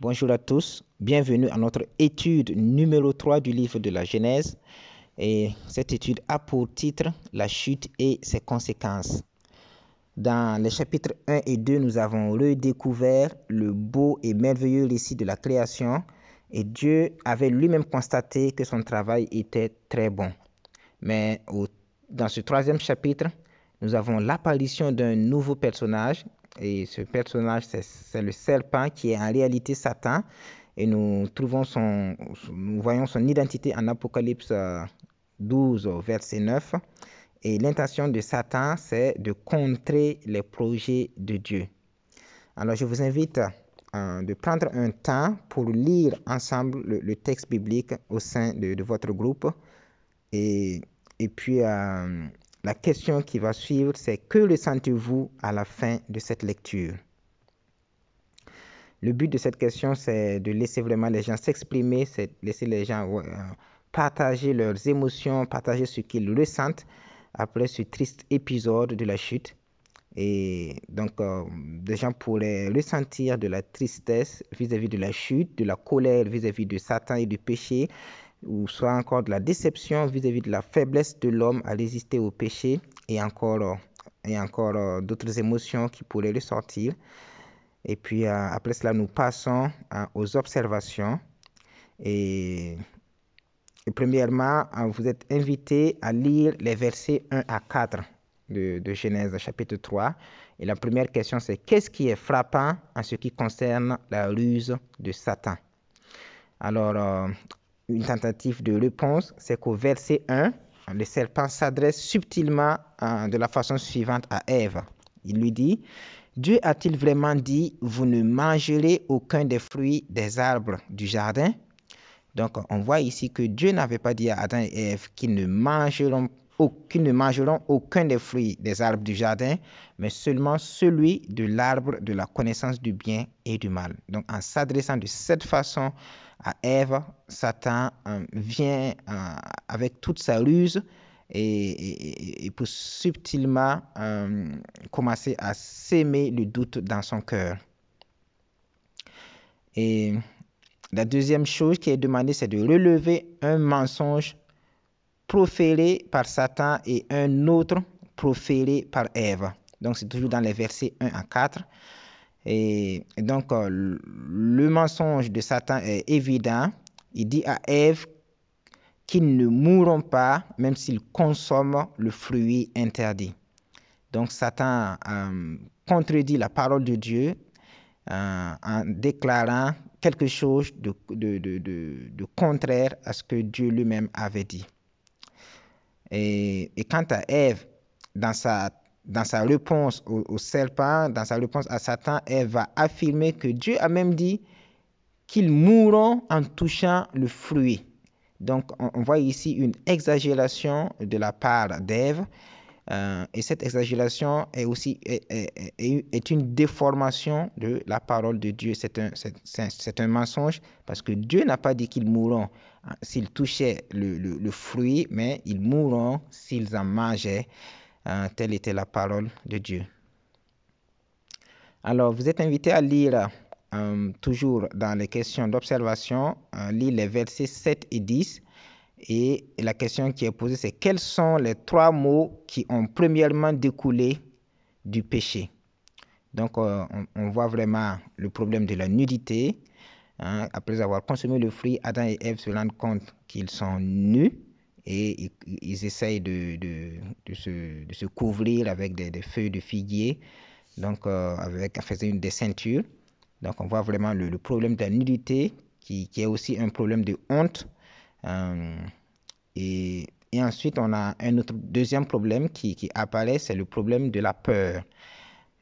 Bonjour à tous, bienvenue à notre étude numéro 3 du livre de la Genèse. Et cette étude a pour titre La chute et ses conséquences. Dans les chapitres 1 et 2, nous avons redécouvert le beau et merveilleux récit de la création et Dieu avait lui-même constaté que son travail était très bon. Mais dans ce troisième chapitre, nous avons l'apparition d'un nouveau personnage et ce personnage, c'est le serpent qui est en réalité Satan. Et nous, trouvons son, nous voyons son identité en Apocalypse 12, euh, verset 9. Et l'intention de Satan, c'est de contrer les projets de Dieu. Alors, je vous invite euh, de prendre un temps pour lire ensemble le, texte biblique au sein de, votre groupe. Et, et puis, euh, la question qui va suivre, c'est que ressentez-vous à la fin de cette lecture? Le but de cette question, c'est de laisser vraiment les gens s'exprimer, c'est laisser les gens euh, partager leurs émotions, partager ce qu'ils ressentent après ce triste épisode de la chute. Et donc, euh, des gens pourraient ressentir de la tristesse vis-à-vis de la chute, de la colère vis-à-vis -vis de Satan et du péché, ou soit encore de la déception vis-à-vis de la faiblesse de l'homme à résister au péché et encore, et encore euh, d'autres émotions qui pourraient ressortir. Et puis euh, après cela, nous passons euh, aux observations. Et, premièrement, vous êtes invité à lire les versets 1 à 4 de, de Genèse chapitre 3. Et la première question, c'est qu'est-ce qui est frappant en ce qui concerne la ruse de Satan? Alors, une tentative de réponse, c'est qu'au verset 1, le serpent s'adresse subtilement euh, de la façon suivante à Ève. Il lui dit, Dieu a-t-il vraiment dit, vous ne mangerez aucun des fruits des arbres du jardin Donc on voit ici que Dieu n'avait pas dit à Adam et Ève qu'ils ne mangeront qu'ils ne mangeront aucun des fruits des arbres du jardin, mais seulement celui de l'arbre de la connaissance du bien et du mal. Donc en s'adressant de cette façon à Ève, Satan vient avec toute sa ruse et, pour subtilement euh, commencer à s'aimer le doute dans son cœur. Et la deuxième chose qui est demandée, c'est de relever un mensonge proféré par Satan et un autre proféré par Ève. Donc c'est toujours dans les versets 1 à 4. Et, donc, euh, le mensonge de Satan est évident. Il dit à Ève qu'ils ne mourront pas même s'ils consomment le fruit interdit. Donc, Satan euh, contredit la parole de Dieu euh, en déclarant quelque chose de, contraire à ce que Dieu lui-même avait dit. Et, quant à Ève, dans sa dans sa réponse au, serpent, dans sa réponse à Satan, elle va affirmer que Dieu a même dit qu'ils mourront en touchant le fruit. Donc, on, voit ici une exagération de la part d'Ève. Euh, et cette exagération est aussi est, une déformation de la parole de Dieu. C'est un, un, mensonge parce que Dieu n'a pas dit qu'ils mourront s'ils touchaient le, le, fruit, mais ils mourront s'ils en mangeaient. Hein, telle était la parole de Dieu. Alors, vous êtes invité à lire euh, toujours dans les questions d'observation, euh, lire les versets 7 et 10. Et la question qui est posée, c'est quels sont les trois mots qui ont premièrement découlé du péché? Donc, euh, on, voit vraiment le problème de la nudité. Hein. après avoir consommé le fruit, Adam et Ève se rendent compte qu'ils sont nus et ils, essayent de, se, couvrir avec des, feuilles de figuier, donc euh, avec, faisant des ceintures. Donc on voit vraiment le, problème de la nudité qui, est aussi un problème de honte. Euh, et, ensuite, on a un autre deuxième problème qui, apparaît, c'est le problème de la peur.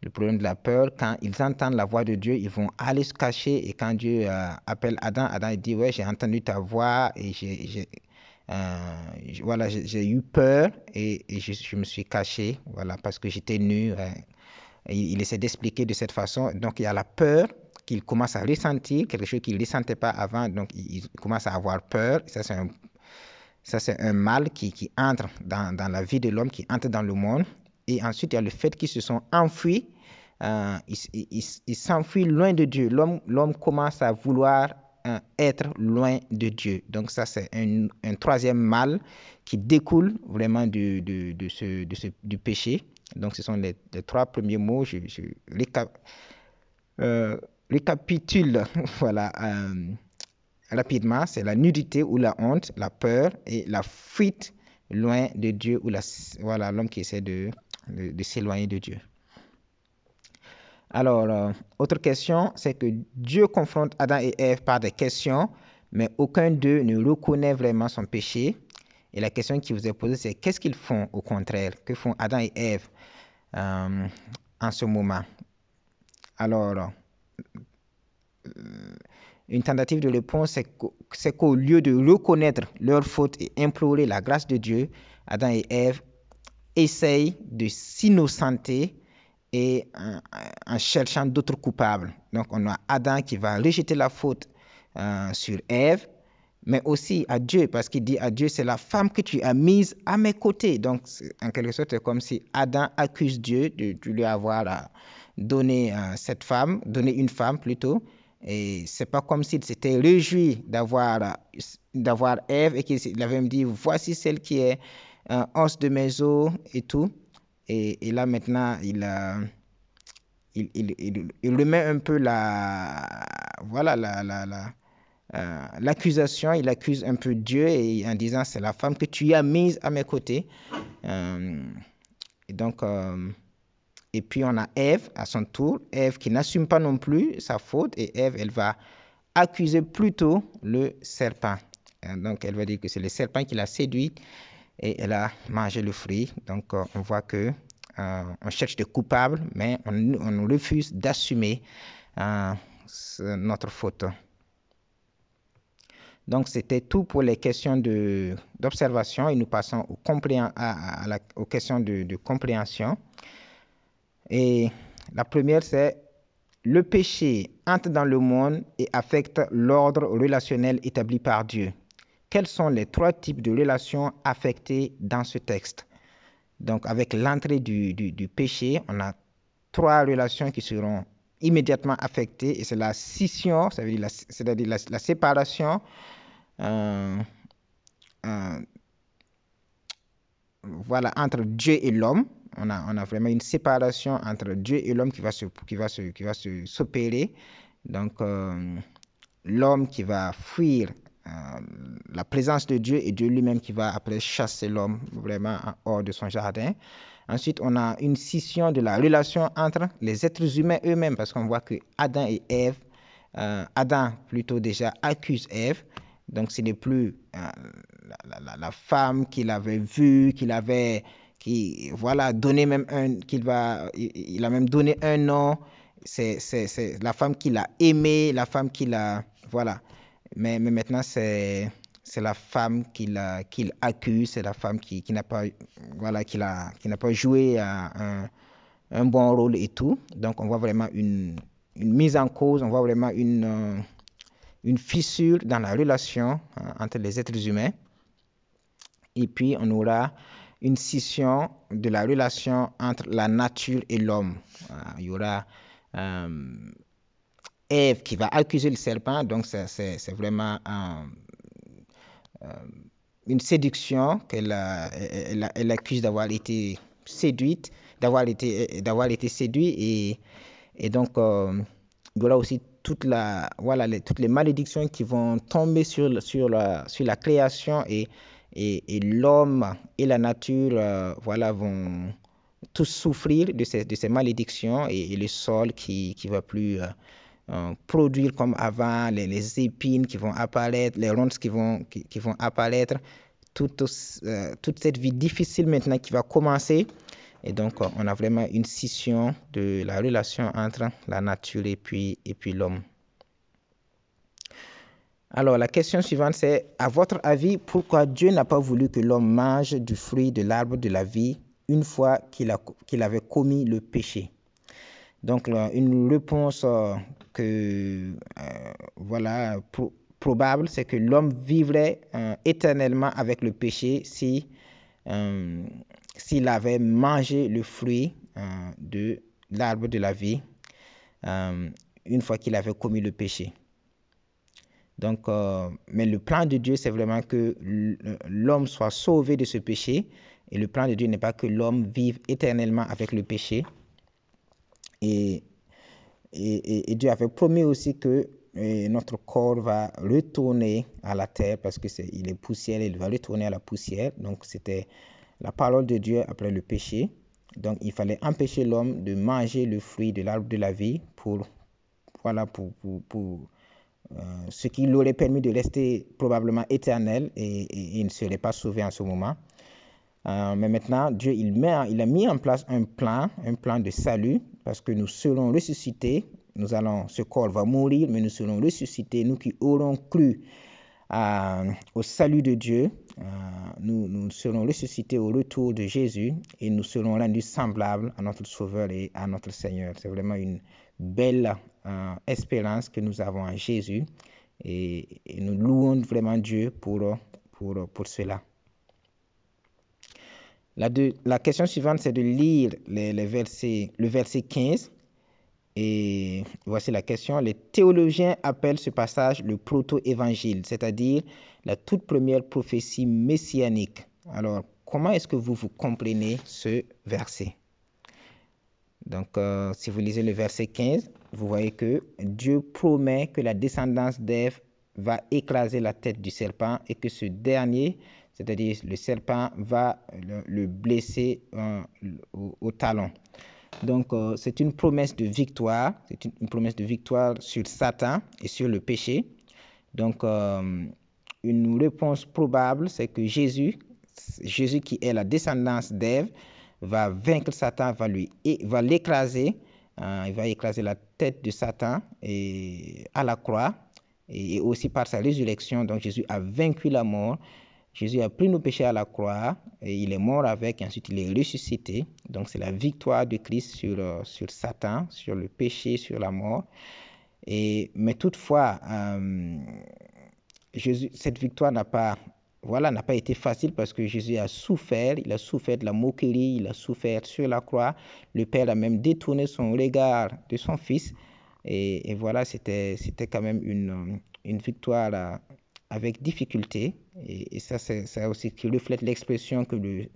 Le problème de la peur, quand ils entendent la voix de Dieu, ils vont aller se cacher. Et quand Dieu euh, appelle Adam, Adam dit, ouais, j'ai entendu ta voix et j'ai euh, voilà, j'ai eu peur et, je, me suis caché, voilà, parce que j'étais nu. Il, essaie d'expliquer de cette façon. Donc, il y a la peur qu'il commence à ressentir, quelque chose qu'il ne ressentait pas avant. Donc, il, commence à avoir peur. Ça, c'est un, un mal qui, qui entre dans, dans, la vie de l'homme, qui entre dans le monde. Et ensuite, il y a le fait qu'ils se sont enfuis il, s'enfuit loin de Dieu. L'homme commence à vouloir être loin de Dieu. Donc ça, c'est un, troisième mal qui découle vraiment du, de, ce, du péché. Donc ce sont les, trois premiers mots. Je, je récapitule voilà, rapidement, c'est la nudité ou la honte, la peur et la fuite loin de Dieu ou la, voilà, l'homme qui essaie de, de, s'éloigner de Dieu. Alors, euh, autre question, c'est que Dieu confronte Adam et Ève par des questions, mais aucun d'eux ne reconnaît vraiment son péché. Et la question qui vous est posée, c'est qu'est-ce qu'ils font au contraire? Que font Adam et Ève euh, en ce moment? Alors, euh, une tentative de réponse, c'est qu'au lieu de reconnaître leur faute et implorer la grâce de Dieu, Adam et Ève essayent de s'innocenter en, cherchant d'autres coupables. Donc on a Adam qui va rejeter la faute euh, sur Ève, mais aussi à Dieu, parce qu'il dit à Dieu, c'est la femme que tu as mise à mes côtés. Donc en quelque sorte, c'est comme si Adam accuse Dieu de, lui avoir euh, donné euh, cette femme, donné une femme plutôt, et c'est pas comme s'il s'était réjoui d'avoir d'avoir Ève et qu'il avait dit voici celle qui est un os de mes os et tout. Et, et là maintenant il, il, il, il, remet un peu la voilà la, la, euh, l'accusation, il accuse un peu Dieu en disant c'est la femme que tu as mise à mes côtés. Euh, et donc euh, et puis on a Ève à son tour, Ève qui n'assume pas non plus sa faute et Ève, elle va accuser plutôt le serpent. Donc elle va dire que c'est le serpent qui l'a séduite et elle a mangé le fruit. Donc euh, on voit que euh, on cherche des coupables, mais on, refuse d'assumer euh, notre faute. Donc c'était tout pour les questions d'observation et nous passons aux, questions de compréhension. Et la première, c'est le péché entre dans le monde et affecte l'ordre relationnel établi par Dieu. Quels sont les trois types de relations affectées dans ce texte? Donc, avec l'entrée du, du, péché, on a trois relations qui seront immédiatement affectées et c'est la scission, c'est-à-dire la, séparation. Euh, euh, voilà, entre Dieu et l'homme on a, vraiment une séparation entre Dieu et l'homme qui va se, qui va se, qui va se s'opérer. Donc, euh, l'homme qui va fuir euh, la présence de Dieu et Dieu lui-même qui va après chasser l'homme vraiment hors de son jardin. Ensuite, on a une scission de la relation entre les êtres humains eux-mêmes parce qu'on voit que Adam et Ève, euh, Adam plutôt déjà accuse Ève. Donc, ce n'est plus la, la, la, femme qu'il avait vue, qu'il avait qui voilà donné même un qu'il va il, a même donné un nom. C'est c'est la femme qu'il a aimée la femme qu'il a voilà. Mais, mais maintenant c'est c'est la femme qu'il qu'il accuse c'est la femme qui, qui n'a pas voilà qui a qui n'a pas joué un, un bon rôle et tout. Donc on voit vraiment une une mise en cause on voit vraiment une une fissure dans la relation hein, entre les êtres humains. Et puis on aura une scission de la relation entre la nature et l'homme. Euh, il y aura euh, Ève qui va accuser le serpent, donc c'est vraiment euh, une séduction qu'elle elle, elle, accuse d'avoir été séduite, d'avoir été, d'avoir été séduit et, et donc il y aura aussi toute la, voilà, toutes les malédictions qui vont tomber sur, sur, la, sur la création et et, l'homme et la nature euh, voilà, vont tous souffrir de ces, de ces malédictions et, le sol qui ne va plus euh, euh, produire comme avant, les, épines qui vont apparaître, les ronces qui vont, qui, vont apparaître, toute, toute cette vie difficile maintenant qui va commencer. Et donc, on a vraiment une scission de la relation entre la nature et puis, et puis l'homme. Alors la question suivante c'est, à votre avis, pourquoi Dieu n'a pas voulu que l'homme mange du fruit de l'arbre de la vie une fois qu'il qu'il avait commis le péché? Donc une réponse euh, que, euh, voilà, probable, c'est que l'homme vivrait euh, éternellement avec le péché si s'il avait mangé le fruit de l'arbre de la vie une fois qu'il avait commis le péché. Donc, euh, mais le plan de Dieu, c'est vraiment que l'homme soit sauvé de ce péché. Et le plan de Dieu n'est pas que l'homme vive éternellement avec le péché. Et, et, Dieu avait promis aussi que euh, notre corps va retourner à la terre parce que est, il est poussière, il va retourner à la poussière. Donc, c'était la parole de Dieu après le péché. Donc, il fallait empêcher l'homme de manger le fruit de l'arbre de la vie pour, voilà, pour, pour ce qui l'aurait permis de rester probablement éternel et, il ne serait pas sauvé en ce moment. Euh, mais maintenant, Dieu, il, met, il a mis en place un plan, un plan de salut, parce que nous serons ressuscités. Nous allons, ce corps va mourir, mais nous serons ressuscités. Nous qui aurons cru au salut de Dieu, nous, nous serons ressuscités au retour de Jésus et nous serons rendus semblables à notre Sauveur et à notre Seigneur. C'est vraiment une belle euh, espérance que nous avons en Jésus et, nous louons vraiment Dieu pour, pour, pour cela. La, la question suivante, c'est de lire les, les versets, le verset 15. Et voici la question. Les théologiens appellent ce passage le proto-évangile, c'est-à-dire la toute première prophétie messianique. Alors, comment est-ce que vous vous comprenez ce verset? Donc, euh, si vous lisez le verset 15, vous voyez que Dieu promet que la descendance d'Ève va écraser la tête du serpent et que ce dernier, c'est-à-dire le serpent, va le, blesser euh, au, talon. Donc, euh, c'est une promesse de victoire, c'est une, promesse de victoire sur Satan et sur le péché. Donc, une réponse probable, c'est que Jésus, Jésus qui est la descendance d'Ève, va vaincre Satan, va lui va l'écraser, hein, il va écraser la tête de Satan et à la croix et aussi par sa résurrection. Donc Jésus a vaincu la mort. Jésus a pris nos péchés à la croix et il est mort avec ensuite il est ressuscité. Donc c'est la victoire de Christ sur, euh, sur Satan, sur le péché, sur la mort. Et, mais toutefois, euh, cette victoire n'a pas voilà, n'a pas été facile parce que Jésus a souffert, il a souffert de la moquerie, il a souffert sur la croix. Le Père a même détourné son regard de son Fils. Et, voilà, c'était quand même une, une victoire euh, avec difficulté. Et, ça, c'est aussi qui reflète l'expression que le,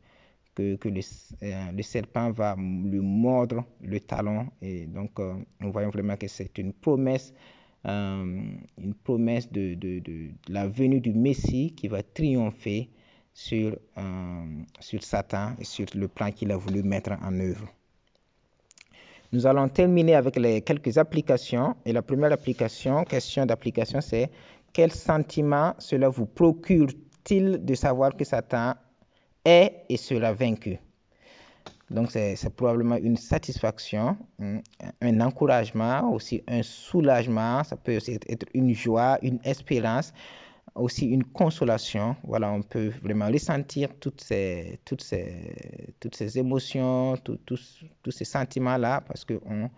que, que le, euh, serpent va lui mordre le talon. Et donc, euh, nous voyons vraiment que c'est une promesse euh, une promesse de, de, de, la venue du Messie qui va triompher sur, sur Satan et sur le plan qu'il a voulu mettre en œuvre. Nous allons terminer avec les quelques applications. Et la première application, question d'application, c'est quel sentiment cela vous procure-t-il de savoir que Satan est et sera vaincu? Donc, c'est probablement une satisfaction, un encouragement, aussi un soulagement. Ça peut aussi être une joie, une espérance, aussi une consolation. Voilà, on peut vraiment ressentir toutes ces, toutes ces, toutes ces émotions, tous ces sentiments-là, parce qu'on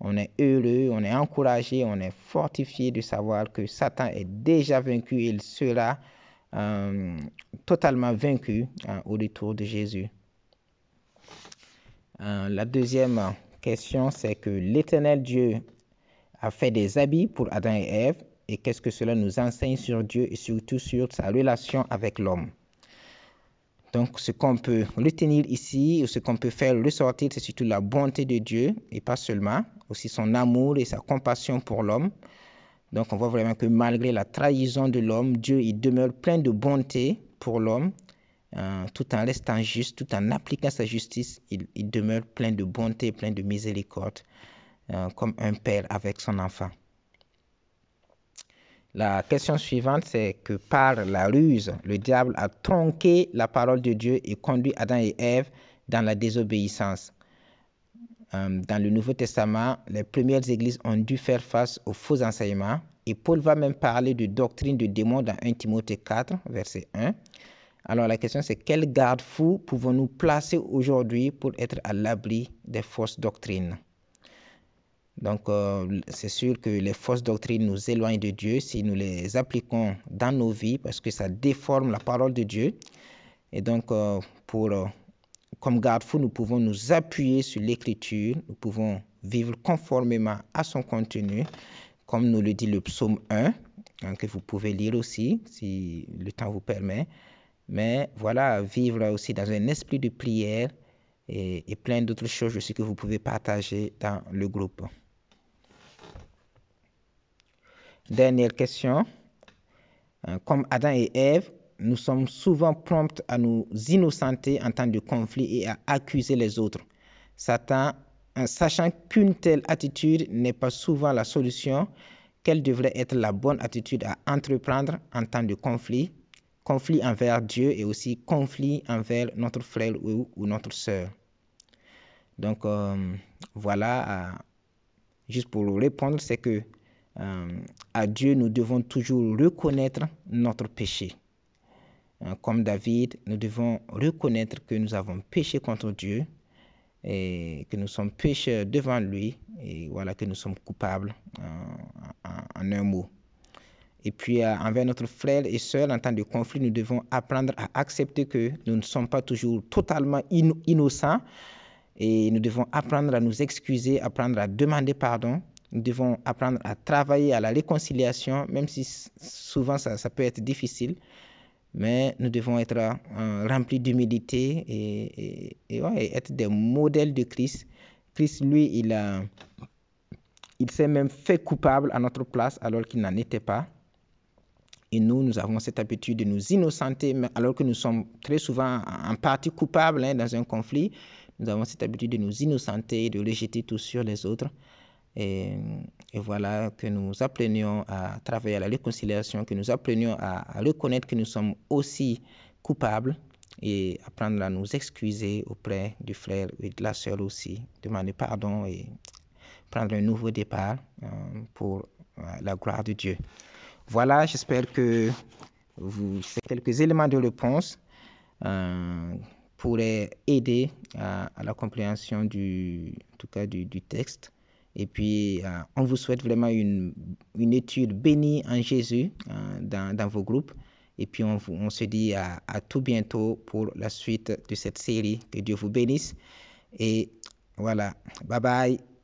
on est heureux, on est encouragé, on est fortifié de savoir que Satan est déjà vaincu et il sera euh, totalement vaincu hein, au retour de Jésus. Euh, la deuxième question, c'est que l'Éternel Dieu a fait des habits pour Adam et Ève et qu'est-ce que cela nous enseigne sur Dieu et surtout sur sa relation avec l'homme? Donc, ce qu'on peut retenir ici, ou ce qu'on peut faire ressortir, c'est surtout la bonté de Dieu, et pas seulement, aussi son amour et sa compassion pour l'homme. Donc, on voit vraiment que malgré la trahison de l'homme, Dieu, il demeure plein de bonté pour l'homme euh, tout en restant juste, tout en appliquant sa justice, il, demeure plein de bonté, plein de miséricorde, euh, comme un père avec son enfant. La question suivante, c'est que par la ruse, le diable a tronqué la parole de Dieu et conduit Adam et Ève dans la désobéissance. Euh, dans le Nouveau Testament, les premières églises ont dû faire face aux faux enseignements et Paul va même parler de doctrine de démons dans 1 Timothée 4, verset 1. Alors la question c'est quel garde-fou pouvons-nous placer aujourd'hui pour être à l'abri des fausses doctrines? Donc, euh, c'est sûr que les fausses doctrines nous éloignent de Dieu si nous les appliquons dans nos vies parce que ça déforme la parole de Dieu. Et donc, euh, pour euh, comme garde-fou, nous pouvons nous appuyer sur l'écriture, nous pouvons vivre conformément à son contenu, comme nous le dit le psaume 1, hein, que vous pouvez lire aussi si le temps vous permet. Mais voilà, vivre aussi dans un esprit de prière et, et plein d'autres choses aussi que vous pouvez partager dans le groupe. Dernière question. Euh, comme Adam et Ève, nous sommes souvent prompts à nous innocenter en temps de conflit et à accuser les autres. Satan, sachant qu'une telle attitude n'est pas souvent la solution, quelle devrait être la bonne attitude à entreprendre en temps de conflit, conflit envers Dieu et aussi conflit envers notre frère ou, notre sœur. Donc euh, voilà, euh, juste pour répondre, c'est que à Dieu, nous devons toujours reconnaître notre péché. Euh, comme David, nous devons reconnaître que nous avons péché contre Dieu et que nous sommes pécheurs devant lui et voilà que nous sommes coupables euh, en, un mot. Et puis envers notre frère et soeur en temps de conflit, nous devons apprendre à accepter que nous ne sommes pas toujours totalement innocents et nous devons apprendre à nous excuser, apprendre à demander pardon nous devons apprendre à travailler à la réconciliation, même si souvent ça, peut être difficile. Mais nous devons être euh, remplis d'humilité et, et, et, être des modèles de Christ. Christ, lui, il, il s'est même fait coupable à notre place alors qu'il n'en était pas. Et nous, nous avons cette habitude de nous innocenter, alors que nous sommes très souvent en partie coupables hein, dans un conflit. Nous avons cette habitude de nous innocenter, de rejeter tout sur les autres. Et, voilà que nous apprenions à travailler à la réconciliation, que nous apprenions à, reconnaître que nous sommes aussi coupables et apprendre à nous excuser auprès du frère et de la sœur aussi, demander pardon et prendre un nouveau départ euh, pour euh, la gloire de Dieu. Voilà, j'espère que vous, quelques éléments de réponse euh, pourraient aider à, la compréhension du, en tout cas du texte. Et puis, euh, on vous souhaite vraiment une, une étude bénie en Jésus euh, dans, dans, vos groupes. Et puis, on, on se dit à, à, tout bientôt pour la suite de cette série. Que Dieu vous bénisse. Et voilà, bye bye.